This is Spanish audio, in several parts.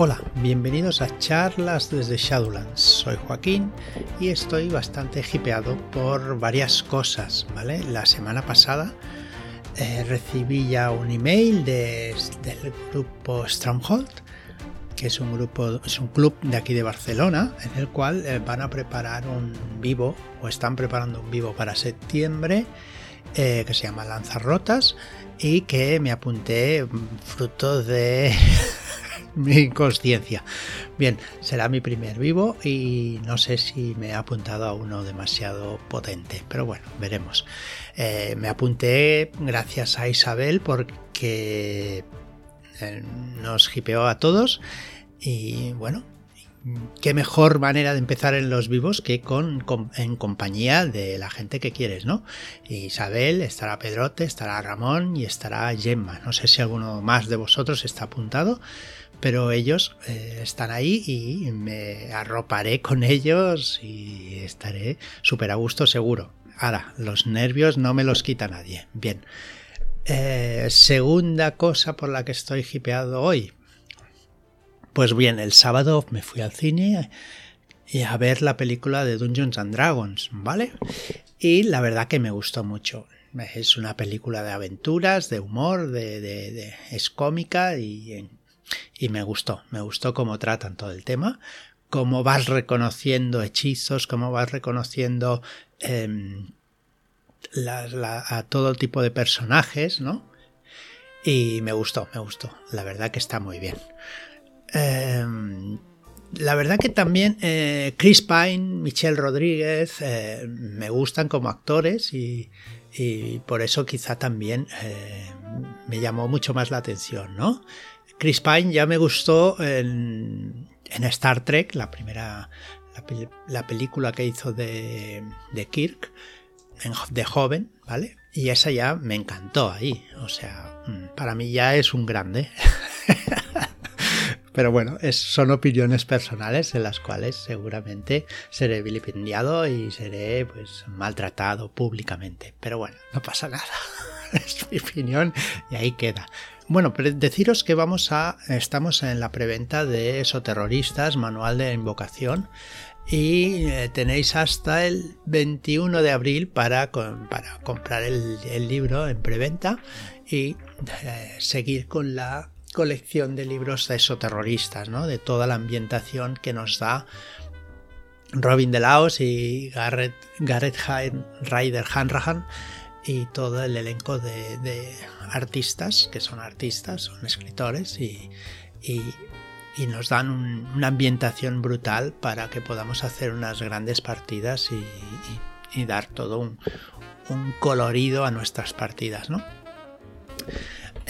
Hola, bienvenidos a charlas desde Shadowlands. Soy Joaquín y estoy bastante hipeado por varias cosas, ¿vale? La semana pasada eh, recibí ya un email del grupo Stronghold, que es un grupo, es un club de aquí de Barcelona, en el cual eh, van a preparar un vivo o están preparando un vivo para septiembre eh, que se llama Lanzarrotas y que me apunté fruto de mi inconsciencia. Bien, será mi primer vivo y no sé si me he apuntado a uno demasiado potente, pero bueno, veremos. Eh, me apunté gracias a Isabel porque eh, nos hipeó a todos y bueno, qué mejor manera de empezar en los vivos que con, en compañía de la gente que quieres, ¿no? Isabel, estará Pedrote, estará Ramón y estará Gemma. No sé si alguno más de vosotros está apuntado, pero ellos eh, están ahí y me arroparé con ellos y estaré súper a gusto seguro. Ahora, los nervios no me los quita nadie. Bien. Eh, segunda cosa por la que estoy hipeado hoy. Pues bien, el sábado me fui al cine y a ver la película de Dungeons and Dragons, ¿vale? Y la verdad que me gustó mucho. Es una película de aventuras, de humor, de, es cómica y, y me gustó. Me gustó cómo tratan todo el tema, cómo vas reconociendo hechizos, cómo vas reconociendo em, a todo tipo de personajes, ¿no? Y me gustó, me gustó. La verdad que está muy bien. Em, la verdad que también eh, Chris Pine, Michelle Rodríguez eh, me gustan como actores y, por eso quizá también eh, me llamó mucho más la atención, ¿no? Chris Pine ya me gustó en, Star Trek, la primera, la, película que hizo de, de Kirk, de joven, ¿vale? Y esa ya me encantó ahí, o sea, mm, para mí ya es un grande. Pero bueno, son opiniones personales en las cuales seguramente seré vilipendiado y seré pues maltratado públicamente. Pero bueno, no pasa nada. es mi opinión y ahí queda. Bueno, pero deciros que vamos a. estamos en la preventa de Esoterroristas, Manual de Invocación. Y eh, tenéis hasta el 21 de abril para, para comprar el, libro en preventa y eh, seguir con la colección de libros de ¿no? de toda la ambientación que nos da Robin de Laos y Garrett, Garrett Ryder Hanrahan y todo el elenco de, artistas, que son artistas, son escritores y, nos dan una ambientación brutal para que podamos hacer unas grandes partidas y, dar todo un, un colorido a nuestras partidas, ¿no?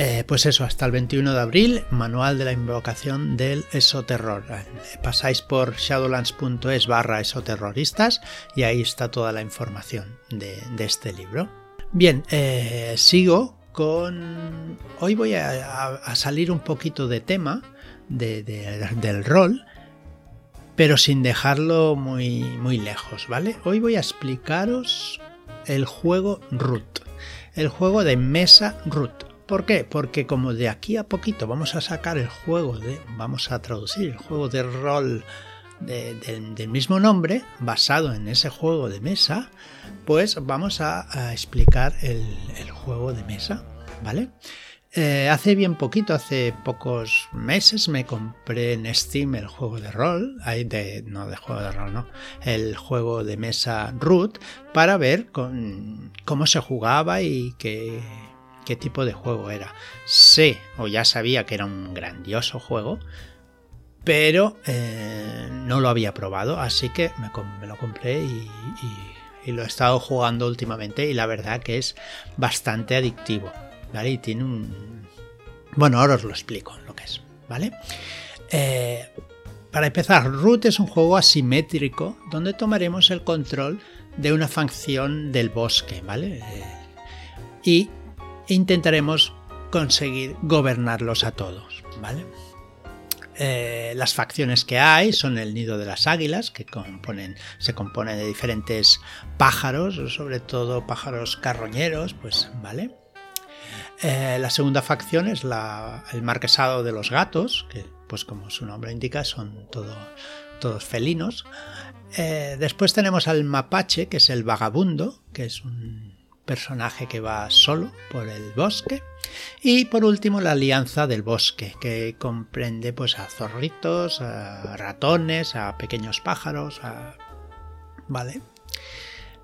Eh, pues eso, hasta el 21 de abril, manual de la invocación del esoterror. Eh, pasáis por shadowlands.es barra esoterroristas y ahí está toda la información de, este libro. Bien, eh, sigo con... Hoy voy a, salir un poquito de tema del rol, pero sin dejarlo muy, muy lejos, ¿vale? Hoy voy a explicaros el juego Root, el juego de mesa Root. ¿Por qué? Porque como de aquí a poquito vamos a sacar el juego de, vamos a traducir el juego de rol del mismo nombre, basado en ese juego de mesa, pues vamos a, explicar el, juego de mesa, ¿vale? Eh, hace bien poquito, hace pocos meses, me compré en Steam el juego de rol, de, no de juego de rol, no, el juego de mesa Root, para ver cómo se jugaba y qué, qué tipo de juego era. Sé o ya sabía que era un grandioso juego, pero eh, no lo había probado, así que me, lo compré y, lo he estado jugando últimamente y la verdad que es bastante adictivo, ¿vale? Y tiene un... Bueno, ahora os lo explico lo que es, ¿vale? Eh, para empezar, Root es un juego asimétrico donde tomaremos el control de una facción del bosque, ¿vale? Eh, y intentaremos conseguir gobernarlos a todos, ¿vale? Eh, las facciones que hay son el nido de las águilas, que se compone de diferentes pájaros, sobre todo pájaros carroñeros, pues, ¿vale? Eh, la segunda facción es el marquesado de los gatos, que pues como su nombre indica, son todo, todos felinos. Eh, después tenemos al mapache, que es el vagabundo, que es un personaje que va solo por el bosque. Y por último la alianza del bosque, que comprende pues a zorritos, a ratones, a pequeños pájaros, ¿vale?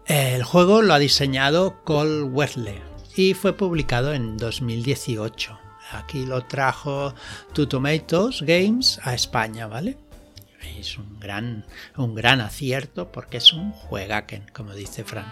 El juego lo ha diseñado Cole Wesley y fue publicado en 2018. Aquí lo trajo Two Tomatoes Games a España, ¿vale? Es un gran, un gran acierto porque es un juegaken, como dice Fran.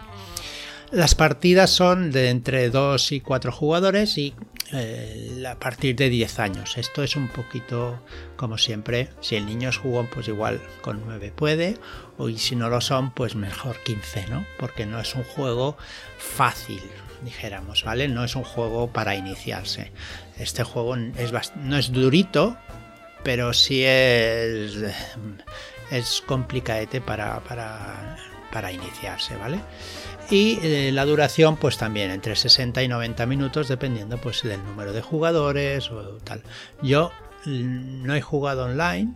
Las partidas son de entre 2 y 4 jugadores y eh, a partir de 10 años. Esto es un poquito como siempre. Si el niño es jugón, pues igual con 9 puede. O y si no lo son, pues mejor 15, ¿no? Porque no es un juego fácil, dijéramos, ¿vale? No es un juego para iniciarse. Este juego es no es durito, pero sí es, es complicadete para, para, para iniciarse, ¿vale? y eh, la duración pues también entre 60 y 90 minutos dependiendo pues del número de jugadores o tal. Yo mm, no he jugado online,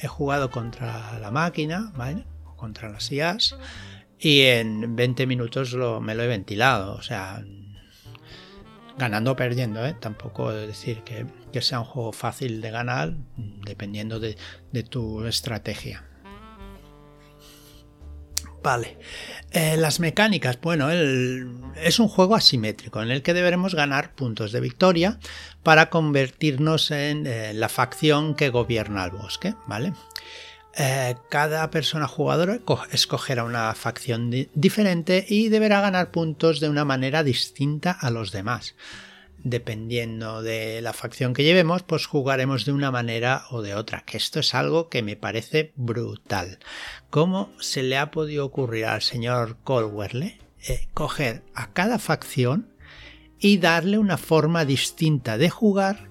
he jugado contra la máquina, ¿vale? contra las IAs y en 20 minutos lo, me lo he ventilado, o sea, ganando o perdiendo, ¿eh? tampoco decir que, sea un juego fácil de ganar dependiendo de tu estrategia. Vale. Eh, las mecánicas, bueno, es un juego asimétrico en el que deberemos ganar puntos de victoria para convertirnos en eh, la facción que gobierna el bosque, ¿vale? Eh, cada persona jugadora escogerá una facción diferente y deberá ganar puntos de una manera distinta a los demás dependiendo de la facción que llevemos, pues jugaremos de una manera o de otra, que esto es algo que me parece brutal. ¿Cómo se le ha podido ocurrir al señor Colwerle eh, coger a cada facción y darle una forma distinta de jugar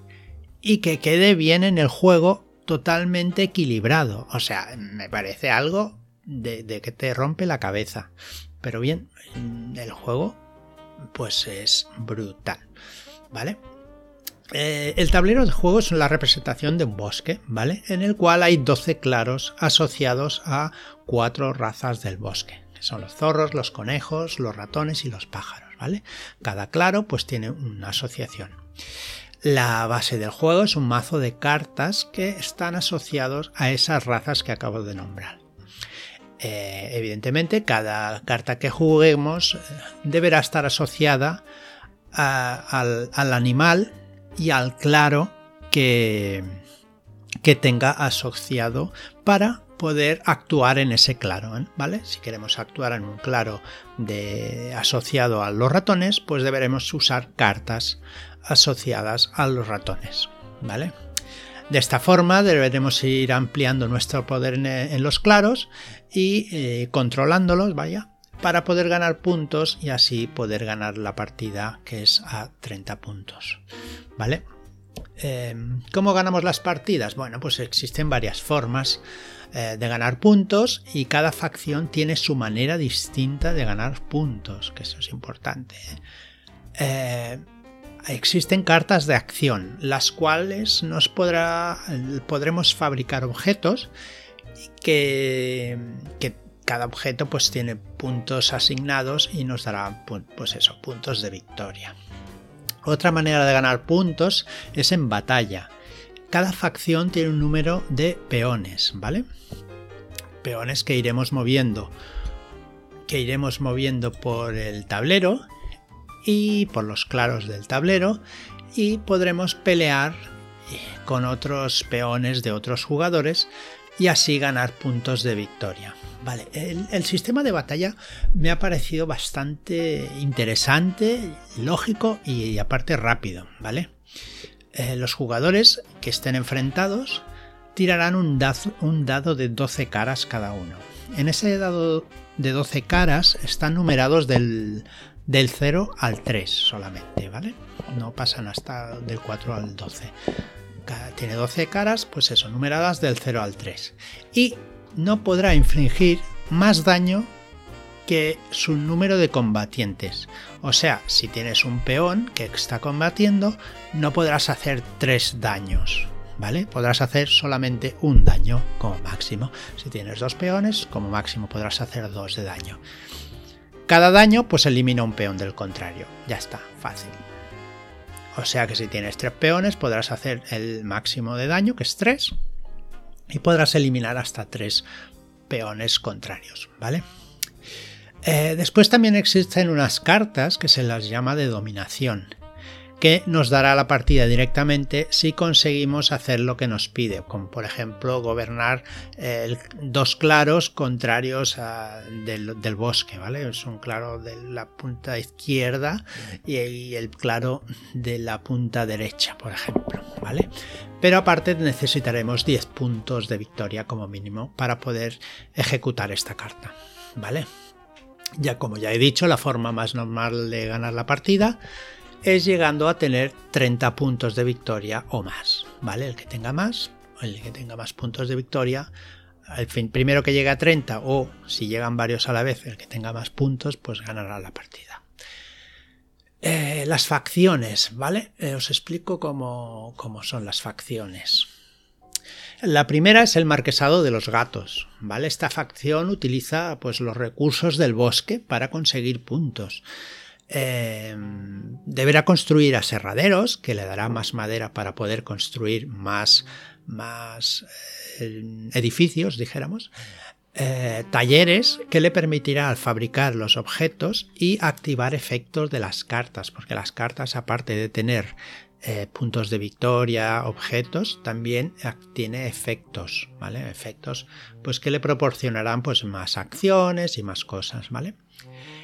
y que quede bien en el juego totalmente equilibrado? O sea, me parece algo de, de que te rompe la cabeza. Pero bien, el juego pues es brutal. ¿Vale? Eh, el tablero de juego es la representación de un bosque, ¿vale? En el cual hay 12 claros asociados a cuatro razas del bosque, que son los zorros, los conejos, los ratones y los pájaros, ¿vale? Cada claro pues tiene una asociación. La base del juego es un mazo de cartas que están asociados a esas razas que acabo de nombrar. Eh, evidentemente, cada carta que juguemos eh, deberá estar asociada al, animal y al claro que, que tenga asociado para poder actuar en ese claro, ¿eh? ¿vale? Si queremos actuar en un claro de, asociado a los ratones, pues deberemos usar cartas asociadas a los ratones, ¿vale? De esta forma deberemos ir ampliando nuestro poder en, los claros y eh, controlándolos, vaya, para poder ganar puntos y así poder ganar la partida que es a 30 puntos. ¿Vale? Em, ¿Cómo ganamos las partidas? Bueno, pues existen varias formas eh, de ganar puntos y cada facción tiene su manera distinta de ganar puntos, que eso es importante. Eh, existen cartas de acción, las cuales nos podrá, podremos fabricar objetos que, que cada objeto pues tiene puntos asignados y nos dará pues eso, puntos de victoria. Otra manera de ganar puntos es en batalla. Cada facción tiene un número de peones, ¿vale? Peones que iremos moviendo que iremos moviendo por el tablero y por los claros del tablero y podremos pelear eh, con otros peones de otros jugadores y así ganar puntos de victoria. El, sistema de batalla me ha parecido bastante interesante, lógico y, aparte rápido. Eh, los jugadores que estén enfrentados tirarán un dado, un dado de 12 caras cada uno. En ese dado de 12 caras están numerados del, del 0 al 3 solamente, ¿vale? No pasan hasta del 4 al 12 tiene 12 caras, pues eso, numeradas del 0 al 3. Y no podrá infligir más daño que su número de combatientes. O sea, si tienes un peón que está combatiendo, no podrás hacer 3 daños, ¿vale? Podrás hacer solamente un daño como máximo. Si tienes dos peones, como máximo podrás hacer dos de daño. Cada daño, pues elimina un peón del contrario. Ya está, fácil. O sea que si tienes tres peones, podrás hacer el máximo de daño, que es tres, y podrás eliminar hasta tres peones contrarios, ¿vale? Eh, después también existen unas cartas que se las llama de dominación que nos dará la partida directamente si conseguimos hacer lo que nos pide, como por ejemplo gobernar dos claros contrarios del, bosque, ¿vale? Es un claro de la punta izquierda y, el claro de la punta derecha, por ejemplo, ¿vale? Pero aparte necesitaremos 10 puntos de victoria como mínimo para poder ejecutar esta carta, ¿vale? Ya como ya he dicho, la forma más normal de ganar la partida es llegando a tener 30 puntos de victoria o más, ¿vale? El que tenga más, el que tenga más puntos de victoria, al fin, primero que llegue a 30 o si llegan varios a la vez, el que tenga más puntos, pues ganará la partida. Eh, las facciones, ¿vale? Eh, os explico cómo, cómo son las facciones. La primera es el marquesado de los gatos, ¿vale? Esta facción utiliza pues los recursos del bosque para conseguir puntos. Em, deberá construir aserraderos, que le dará más madera para poder construir más, más eh, edificios, dijéramos. Eh, talleres que le permitirá fabricar los objetos y activar efectos de las cartas, porque las cartas, aparte de tener eh, puntos de victoria, objetos, también tiene efectos, ¿vale? Efectos pues que le proporcionarán pues más acciones y más cosas, ¿vale?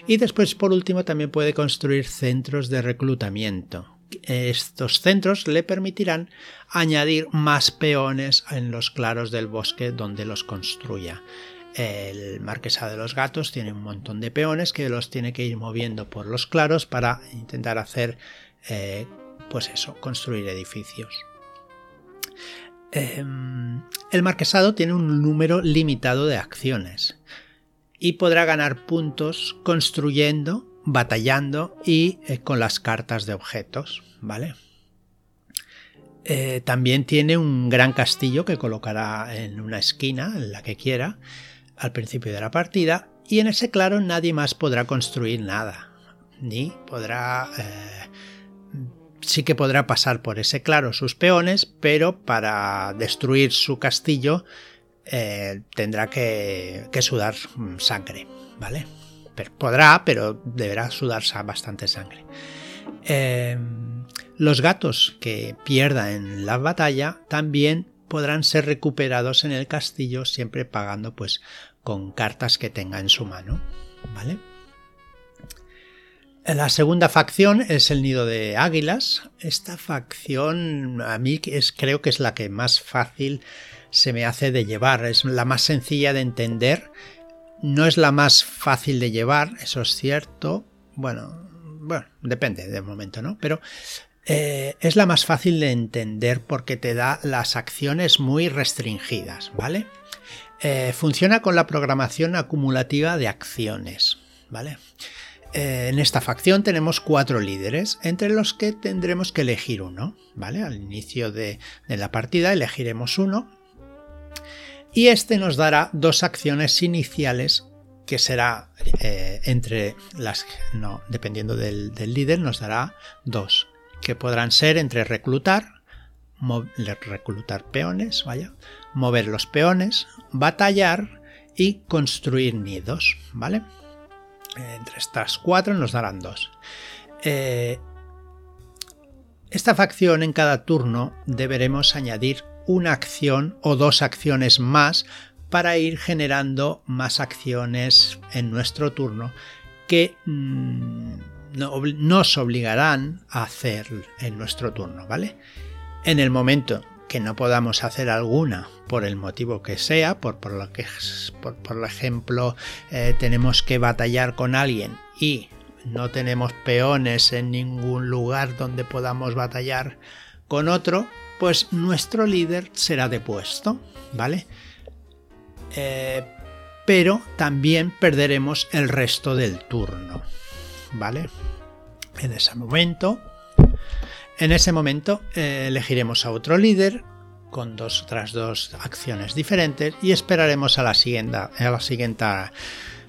Y después, por último, también puede construir centros de reclutamiento. Estos centros le permitirán añadir más peones en los claros del bosque donde los construya. El marquesado de los gatos tiene un montón de peones que los tiene que ir moviendo por los claros para intentar hacer, eh, pues eso, construir edificios. Em, el marquesado tiene un número limitado de acciones y podrá ganar puntos construyendo, batallando y eh, con las cartas de objetos, ¿vale? Eh, también tiene un gran castillo que colocará en una esquina, en la que quiera, al principio de la partida, y en ese claro nadie más podrá construir nada, ni podrá... Eh, sí que podrá pasar por ese claro sus peones, pero para destruir su castillo eh, tendrá que, sudar sangre, ¿vale? podrá, pero deberá sudar bastante sangre. Em, los gatos que pierda en la batalla también podrán ser recuperados en el castillo siempre pagando pues con cartas que tenga en su mano, ¿vale? La segunda facción es el nido de águilas. Esta facción a mí es, creo que es la que más fácil se me hace de llevar, es la más sencilla de entender, no es la más fácil de llevar, eso es cierto, bueno, bueno, depende del momento, ¿no? Pero eh, es la más fácil de entender porque te da las acciones muy restringidas, ¿vale? Eh, funciona con la programación acumulativa de acciones, ¿vale? Eh, en esta facción tenemos cuatro líderes, entre los que tendremos que elegir uno, ¿vale? Al inicio de la partida elegiremos uno y este nos dará dos acciones iniciales que será eh, entre las no dependiendo del, líder nos dará dos que podrán ser entre reclutar reclutar peones mover los peones batallar y construir nidos vale entre estas cuatro nos darán dos eh, esta facción en cada turno deberemos añadir una acción o dos acciones más para ir generando más acciones en nuestro turno que mm, nos obligarán a hacer en nuestro turno, ¿vale? En el momento no podamos hacer alguna por el motivo que sea, por, por lo que por, ejemplo eh, tenemos que batallar con alguien y no tenemos peones en ningún lugar donde podamos batallar con otro, pues nuestro líder será depuesto, ¿vale? Eh, pero también perderemos el resto del turno, ¿vale? En ese momento, en ese momento eh, elegiremos a otro líder con dos otras dos acciones diferentes y esperaremos a la siguiente, a la siguiente,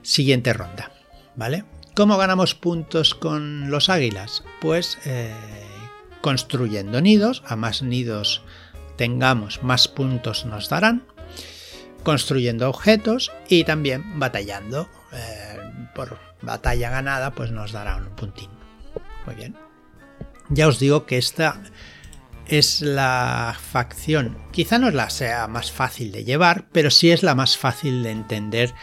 siguiente ronda. ¿Vale? ¿Cómo ganamos puntos con los águilas? Pues eh, construyendo nidos, a más nidos tengamos, más puntos nos darán, construyendo objetos y también batallando. Eh, por batalla ganada, pues nos dará un puntín. Muy bien. Ya os digo que esta es la facción, quizá no la sea más fácil de llevar, pero sí es la más fácil de entender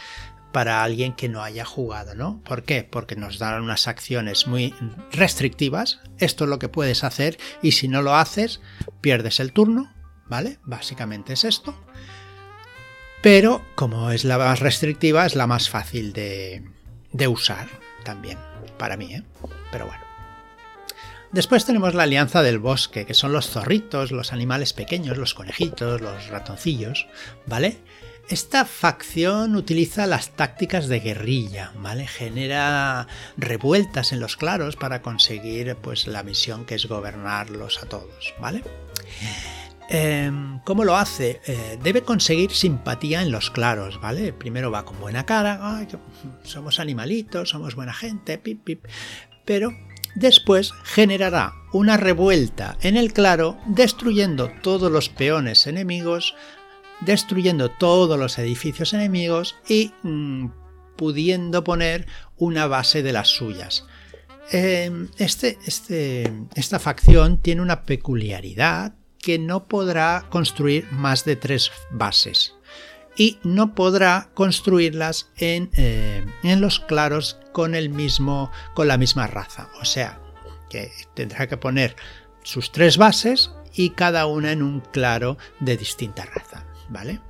para alguien que no haya jugado, ¿no? ¿Por qué? Porque nos dan unas acciones muy restrictivas, esto es lo que puedes hacer y si no lo haces, pierdes el turno, ¿vale? Básicamente es esto. Pero como es la más restrictiva, es la más fácil de, de usar también, para mí, ¿eh? Pero bueno. Después tenemos la alianza del bosque, que son los zorritos, los animales pequeños, los conejitos, los ratoncillos, ¿vale? Esta facción utiliza las tácticas de guerrilla, ¿vale? Genera revueltas en los claros para conseguir pues la misión que es gobernarlos a todos, ¿vale? Em, ¿Cómo lo hace? Eh, debe conseguir simpatía en los claros, ¿vale? Primero va con buena cara, somos animalitos, somos buena gente, pip, pip, pero después generará una revuelta en el claro, destruyendo todos los peones enemigos, destruyendo todos los edificios enemigos y mm, pudiendo poner una base de las suyas. Em, este, este, esta facción tiene una peculiaridad que no podrá construir más de tres bases y no podrá construirlas en, eh, en, los claros con el mismo con la misma raza o sea que tendrá que poner sus tres bases y cada una en un claro de distinta raza ¿vale?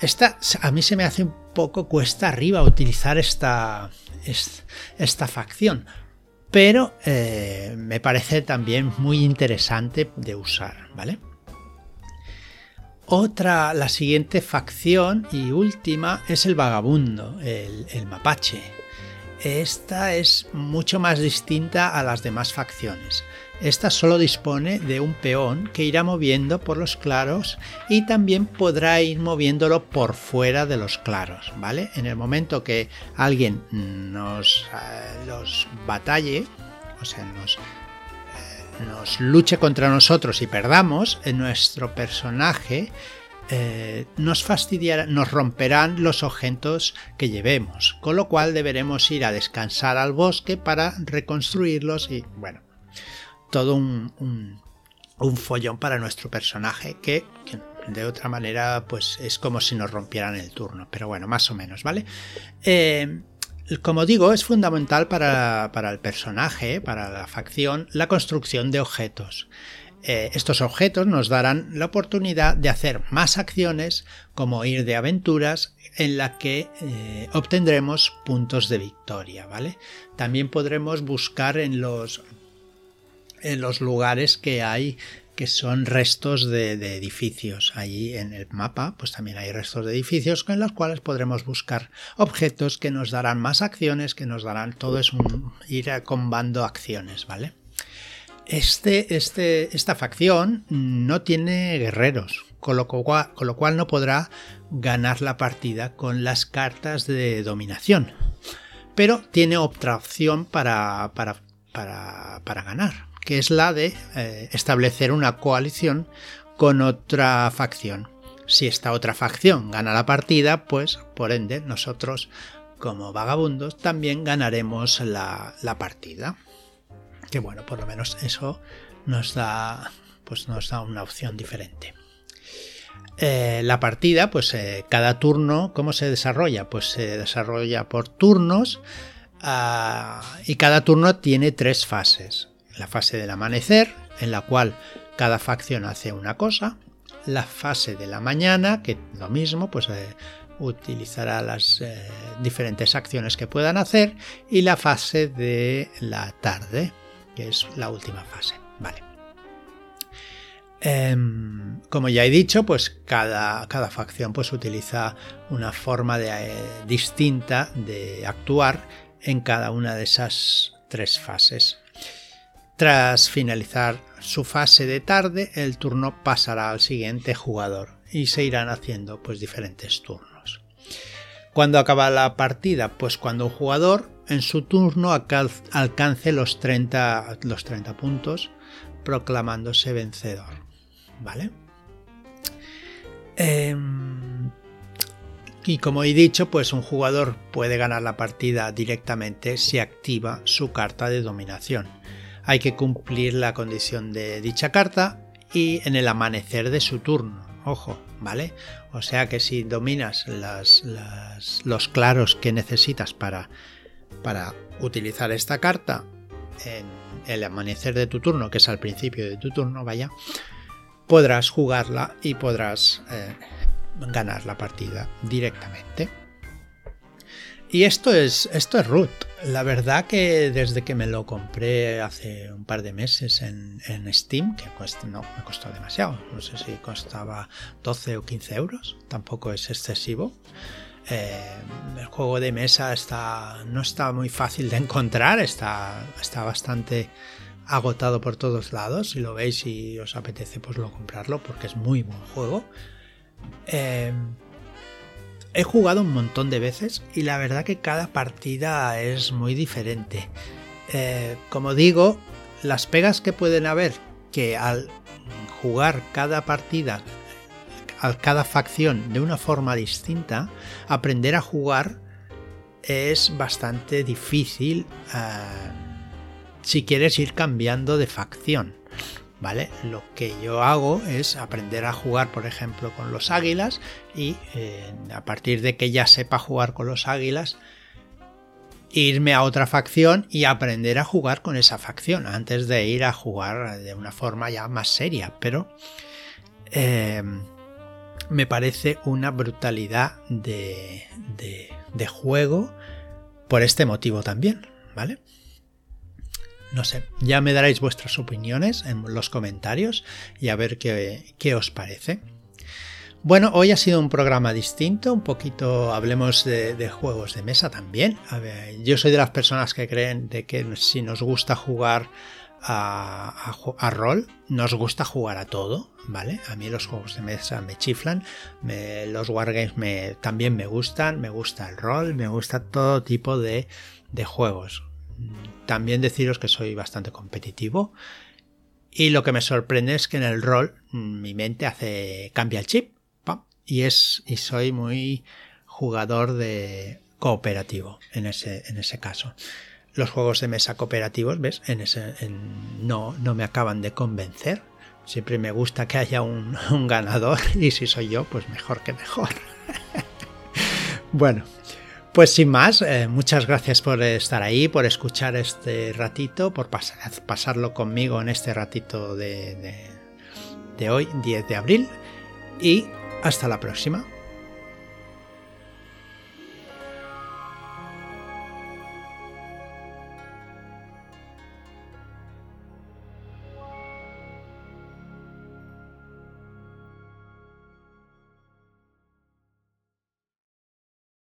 Esta, a mí se me hace un poco cuesta arriba utilizar esta, esta facción, pero eh, me parece también muy interesante de usar, ¿vale? Otra, la siguiente facción y última es el vagabundo, el, mapache. Esta es mucho más distinta a las demás facciones. Esta solo dispone de un peón que irá moviendo por los claros y también podrá ir moviéndolo por fuera de los claros, ¿vale? En el momento que alguien nos eh, los batalle, o sea, nos, nos luche contra nosotros y perdamos, en nuestro personaje eh, nos fastidiarán, nos romperán los objetos que llevemos, con lo cual deberemos ir a descansar al bosque para reconstruirlos y bueno, todo un, follón para nuestro personaje que, de otra manera pues es como si nos rompieran el turno, pero bueno, más o menos, ¿vale? Eh, como digo, es fundamental para, el personaje, para la facción, la construcción de objetos. Eh, estos objetos nos darán la oportunidad de hacer más acciones como ir de aventuras en la que eh, obtendremos puntos de victoria, ¿vale? También podremos buscar en los en los lugares que hay que son restos de, edificios. Allí en el mapa, pues también hay restos de edificios con los cuales podremos buscar objetos que nos darán más acciones, que nos darán todo es un ir combando acciones, ¿vale? Este, este, esta facción no tiene guerreros, con lo, cual, con lo cual no podrá ganar la partida con las cartas de dominación. Pero tiene otra opción para, para, para, para ganar, que es la de eh, establecer una coalición con otra facción. Si esta otra facción gana la partida, pues por ende nosotros como vagabundos también ganaremos la, partida. Que bueno, por lo menos eso nos da, pues nos da una opción diferente. Eh, la partida, pues eh, cada turno, ¿cómo se desarrolla? Pues se desarrolla por turnos ah, y cada turno tiene tres fases la fase del amanecer, en la cual cada facción hace una cosa, la fase de la mañana, que lo mismo, pues eh, utilizará las eh, diferentes acciones que puedan hacer, y la fase de la tarde, que es la última fase. Vale. Em, como ya he dicho, pues cada, cada, facción pues utiliza una forma de, eh, distinta de actuar en cada una de esas tres fases. Tras finalizar su fase de tarde, el turno pasará al siguiente jugador y se irán haciendo pues diferentes turnos. Cuando acaba la partida? Pues cuando un jugador en su turno alcance los 30, los 30 puntos proclamándose vencedor. ¿Vale? Em, y como he dicho, pues un jugador puede ganar la partida directamente si activa su carta de dominación. Hay que cumplir la condición de dicha carta y en el amanecer de su turno. Ojo, ¿vale? O sea que si dominas los claros que necesitas para, para utilizar esta carta en el amanecer de tu turno, que es al principio de tu turno, vaya, podrás jugarla y podrás eh, ganar la partida directamente. Y esto es, esto es root. La verdad que desde que me lo compré hace un par de meses en, Steam, que no me costó demasiado, no sé si costaba 12 o 15 euros, tampoco es excesivo. Eh, el juego de mesa está, no está muy fácil de encontrar, está, está bastante agotado por todos lados. Si lo veis y os apetece, pues lo comprarlo porque es muy buen juego. Eh, he jugado un montón de veces y la verdad que cada partida es muy diferente. Eh, como digo, las pegas que pueden haber que al jugar cada partida, a cada facción de una forma distinta, aprender a jugar es bastante difícil eh, si quieres ir cambiando de facción. ¿Vale? Lo que yo hago es aprender a jugar, por ejemplo, con los águilas y eh, a partir de que ya sepa jugar con los águilas, irme a otra facción y aprender a jugar con esa facción antes de ir a jugar de una forma ya más seria. Pero eh, me parece una brutalidad de, de juego por este motivo también, ¿vale? No sé, ya me daréis vuestras opiniones en los comentarios y a ver qué, os parece. Bueno, hoy ha sido un programa distinto, un poquito hablemos de, juegos de mesa también. yo soy de las personas que creen de que si nos gusta jugar a, rol, nos gusta jugar a todo, ¿vale? A mí los juegos de mesa me chiflan, los wargames me, también me gustan, me gusta el rol, me gusta todo tipo de juegos. También deciros que soy bastante competitivo. Y lo que me sorprende es que en el rol mi mente hace cambia el chip y es y soy muy jugador de cooperativo en ese en ese caso. Los juegos de mesa cooperativos, ves, en ese no no me acaban de convencer. Siempre me gusta que haya un ganador y si soy yo, pues mejor que mejor. bueno, pues sin más, eh, muchas gracias por estar ahí, por escuchar este ratito, por pasarlo conmigo en este ratito de, de hoy, 10 de abril. Y hasta la próxima.